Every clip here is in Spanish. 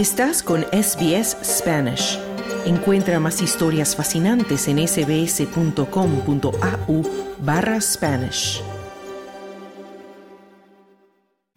Estás con SBS Spanish. Encuentra más historias fascinantes en sbs.com.au barra Spanish.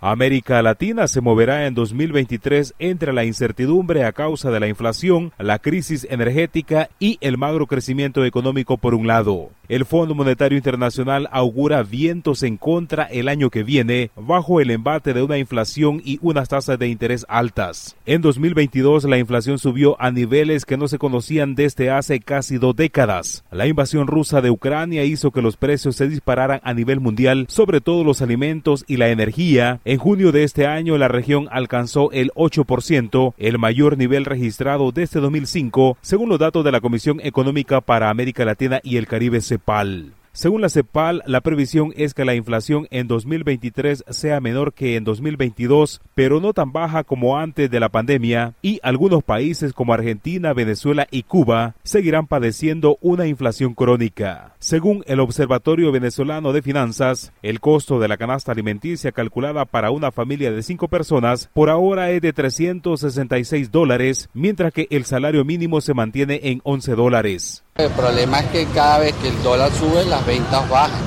América Latina se moverá en 2023 entre la incertidumbre a causa de la inflación, la crisis energética y el magro crecimiento económico por un lado. El Fondo Monetario Internacional augura vientos en contra el año que viene bajo el embate de una inflación y unas tasas de interés altas. En 2022 la inflación subió a niveles que no se conocían desde hace casi dos décadas. La invasión rusa de Ucrania hizo que los precios se dispararan a nivel mundial, sobre todo los alimentos y la energía, en junio de este año la región alcanzó el 8%, el mayor nivel registrado desde 2005, según los datos de la Comisión Económica para América Latina y el Caribe Según la CEPAL, la previsión es que la inflación en 2023 sea menor que en 2022, pero no tan baja como antes de la pandemia, y algunos países como Argentina, Venezuela y Cuba seguirán padeciendo una inflación crónica. Según el Observatorio Venezolano de Finanzas, el costo de la canasta alimenticia calculada para una familia de cinco personas por ahora es de 366 dólares, mientras que el salario mínimo se mantiene en 11 dólares. El problema es que cada vez que el dólar sube, las ventas bajan.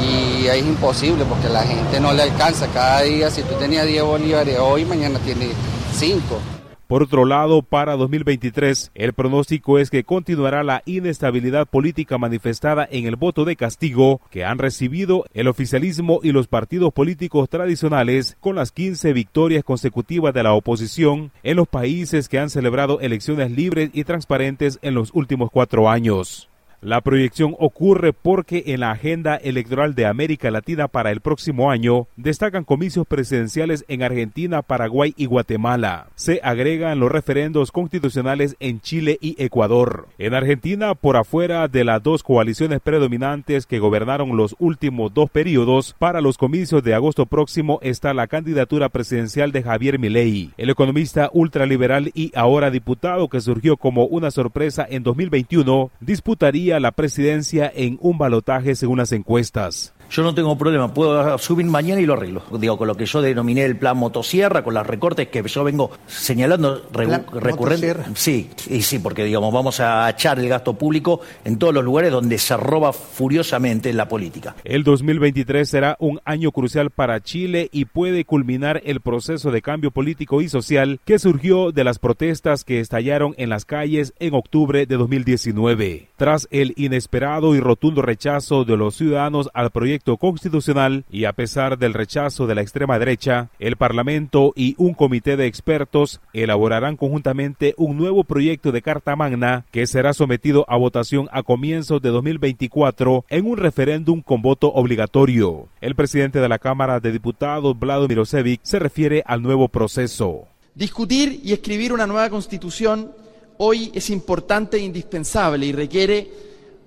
Y es imposible porque la gente no le alcanza. Cada día, si tú tenías 10 bolívares hoy, mañana tienes 5. Por otro lado, para 2023, el pronóstico es que continuará la inestabilidad política manifestada en el voto de castigo que han recibido el oficialismo y los partidos políticos tradicionales con las 15 victorias consecutivas de la oposición en los países que han celebrado elecciones libres y transparentes en los últimos cuatro años. La proyección ocurre porque en la agenda electoral de América Latina para el próximo año destacan comicios presidenciales en Argentina, Paraguay y Guatemala. Se agregan los referendos constitucionales en Chile y Ecuador. En Argentina, por afuera de las dos coaliciones predominantes que gobernaron los últimos dos periodos, para los comicios de agosto próximo está la candidatura presidencial de Javier Milei, el economista ultraliberal y ahora diputado que surgió como una sorpresa en 2021, disputaría la presidencia en un balotaje según las encuestas. Yo no tengo problema, puedo subir mañana y lo arreglo. Digo, con lo que yo denominé el plan motosierra, con los recortes que yo vengo señalando recurrente. Sí, y sí, porque digamos, vamos a echar el gasto público en todos los lugares donde se roba furiosamente la política. El 2023 será un año crucial para Chile y puede culminar el proceso de cambio político y social que surgió de las protestas que estallaron en las calles en octubre de 2019. Tras el inesperado y rotundo rechazo de los ciudadanos al proyecto constitucional y a pesar del rechazo de la extrema derecha, el Parlamento y un comité de expertos elaborarán conjuntamente un nuevo proyecto de Carta Magna que será sometido a votación a comienzos de 2024 en un referéndum con voto obligatorio. El presidente de la Cámara de Diputados, Vlado Mirosevic, se refiere al nuevo proceso. Discutir y escribir una nueva constitución hoy es importante e indispensable y requiere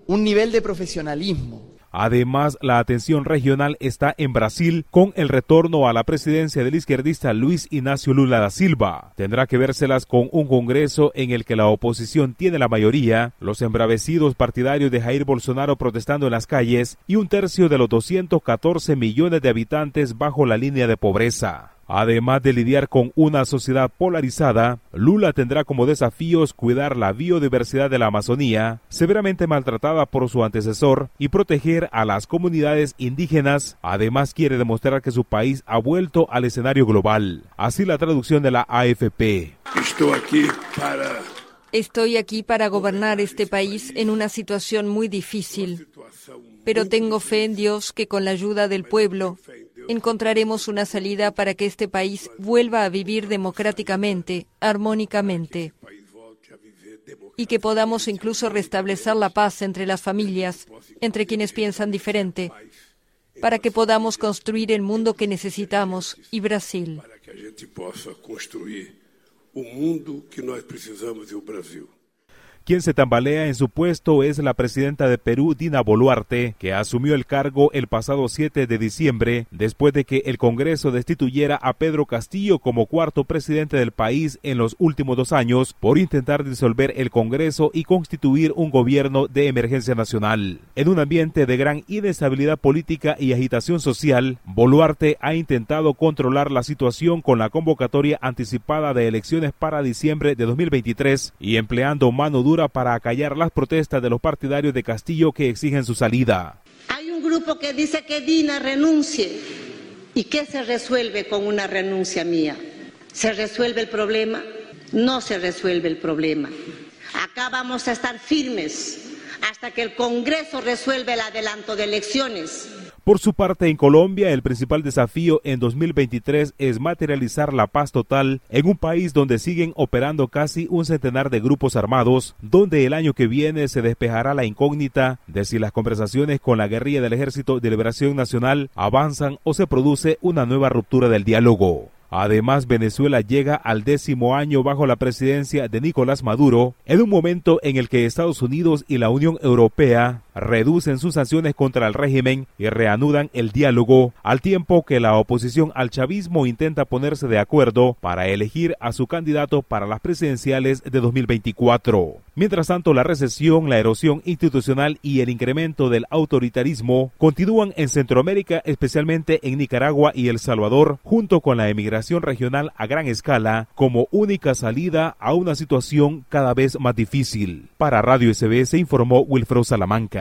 un nivel de profesionalismo, Además, la atención regional está en Brasil con el retorno a la presidencia del izquierdista Luis Ignacio Lula da Silva. Tendrá que vérselas con un Congreso en el que la oposición tiene la mayoría, los embravecidos partidarios de Jair Bolsonaro protestando en las calles y un tercio de los 214 millones de habitantes bajo la línea de pobreza. Además de lidiar con una sociedad polarizada, Lula tendrá como desafíos cuidar la biodiversidad de la Amazonía, severamente maltratada por su antecesor, y proteger a las comunidades indígenas. Además quiere demostrar que su país ha vuelto al escenario global. Así la traducción de la AFP. Estoy aquí para... Estoy aquí para gobernar este país en una situación muy difícil, pero tengo fe en Dios que con la ayuda del pueblo encontraremos una salida para que este país vuelva a vivir democráticamente, armónicamente, y que podamos incluso restablecer la paz entre las familias, entre quienes piensan diferente, para que podamos construir el mundo que necesitamos y Brasil. Quien se tambalea en su puesto es la presidenta de Perú, Dina Boluarte, que asumió el cargo el pasado 7 de diciembre después de que el Congreso destituyera a Pedro Castillo como cuarto presidente del país en los últimos dos años por intentar disolver el Congreso y constituir un gobierno de emergencia nacional. En un ambiente de gran inestabilidad política y agitación social, Boluarte ha intentado controlar la situación con la convocatoria anticipada de elecciones para diciembre de 2023 y empleando mano dura para acallar las protestas de los partidarios de Castillo que exigen su salida. Hay un grupo que dice que Dina renuncie. ¿Y qué se resuelve con una renuncia mía? ¿Se resuelve el problema? No se resuelve el problema. Acá vamos a estar firmes hasta que el Congreso resuelva el adelanto de elecciones. Por su parte, en Colombia, el principal desafío en 2023 es materializar la paz total en un país donde siguen operando casi un centenar de grupos armados, donde el año que viene se despejará la incógnita de si las conversaciones con la guerrilla del Ejército de Liberación Nacional avanzan o se produce una nueva ruptura del diálogo. Además, Venezuela llega al décimo año bajo la presidencia de Nicolás Maduro, en un momento en el que Estados Unidos y la Unión Europea reducen sus sanciones contra el régimen y reanudan el diálogo, al tiempo que la oposición al chavismo intenta ponerse de acuerdo para elegir a su candidato para las presidenciales de 2024. Mientras tanto, la recesión, la erosión institucional y el incremento del autoritarismo continúan en Centroamérica, especialmente en Nicaragua y El Salvador, junto con la emigración regional a gran escala, como única salida a una situación cada vez más difícil. Para Radio SBS informó Wilfredo Salamanca.